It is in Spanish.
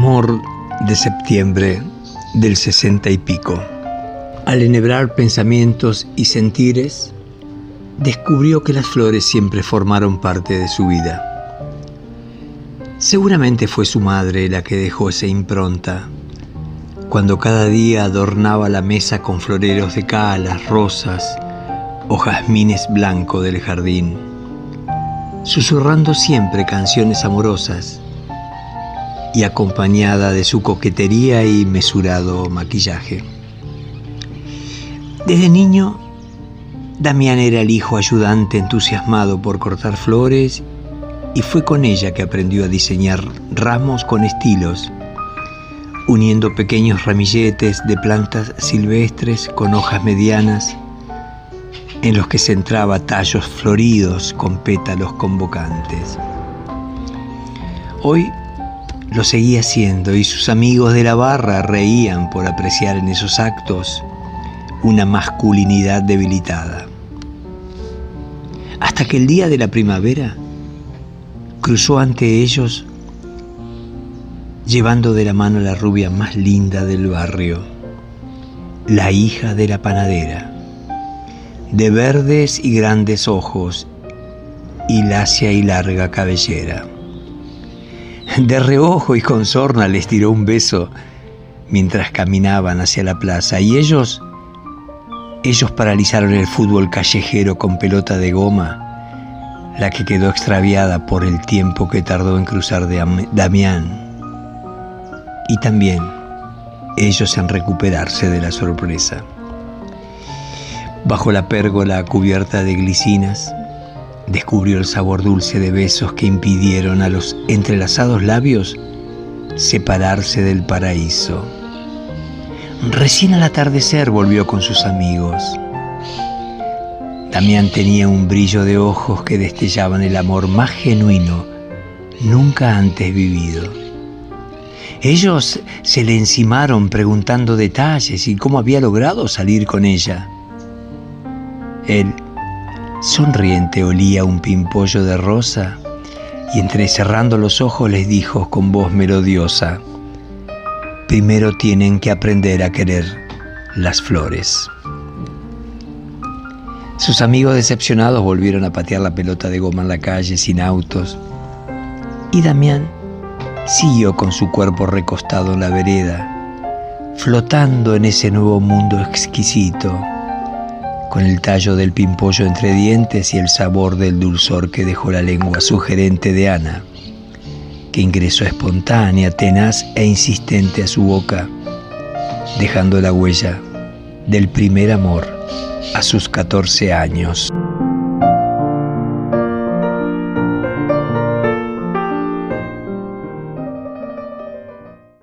amor de septiembre del sesenta y pico. Al enhebrar pensamientos y sentires, descubrió que las flores siempre formaron parte de su vida. Seguramente fue su madre la que dejó esa impronta, cuando cada día adornaba la mesa con floreros de calas, rosas o jazmines blancos del jardín, susurrando siempre canciones amorosas y acompañada de su coquetería y mesurado maquillaje. Desde niño, Damián era el hijo ayudante entusiasmado por cortar flores y fue con ella que aprendió a diseñar ramos con estilos, uniendo pequeños ramilletes de plantas silvestres con hojas medianas en los que centraba tallos floridos con pétalos convocantes. Hoy lo seguía haciendo y sus amigos de la barra reían por apreciar en esos actos una masculinidad debilitada. Hasta que el día de la primavera cruzó ante ellos llevando de la mano la rubia más linda del barrio, la hija de la panadera, de verdes y grandes ojos y lacia y larga cabellera. De reojo y con sorna les tiró un beso mientras caminaban hacia la plaza y ellos, ellos paralizaron el fútbol callejero con pelota de goma, la que quedó extraviada por el tiempo que tardó en cruzar de Damián. Y también ellos en recuperarse de la sorpresa. Bajo la pérgola cubierta de glicinas, descubrió el sabor dulce de besos que impidieron a los entrelazados labios separarse del paraíso. Recién al atardecer volvió con sus amigos. Damián tenía un brillo de ojos que destellaban el amor más genuino nunca antes vivido. Ellos se le encimaron preguntando detalles y cómo había logrado salir con ella. Él Sonriente olía un pimpollo de rosa y entrecerrando los ojos les dijo con voz melodiosa, primero tienen que aprender a querer las flores. Sus amigos decepcionados volvieron a patear la pelota de goma en la calle sin autos y Damián siguió con su cuerpo recostado en la vereda, flotando en ese nuevo mundo exquisito con el tallo del pimpollo entre dientes y el sabor del dulzor que dejó la lengua sugerente de Ana, que ingresó espontánea, tenaz e insistente a su boca, dejando la huella del primer amor a sus 14 años.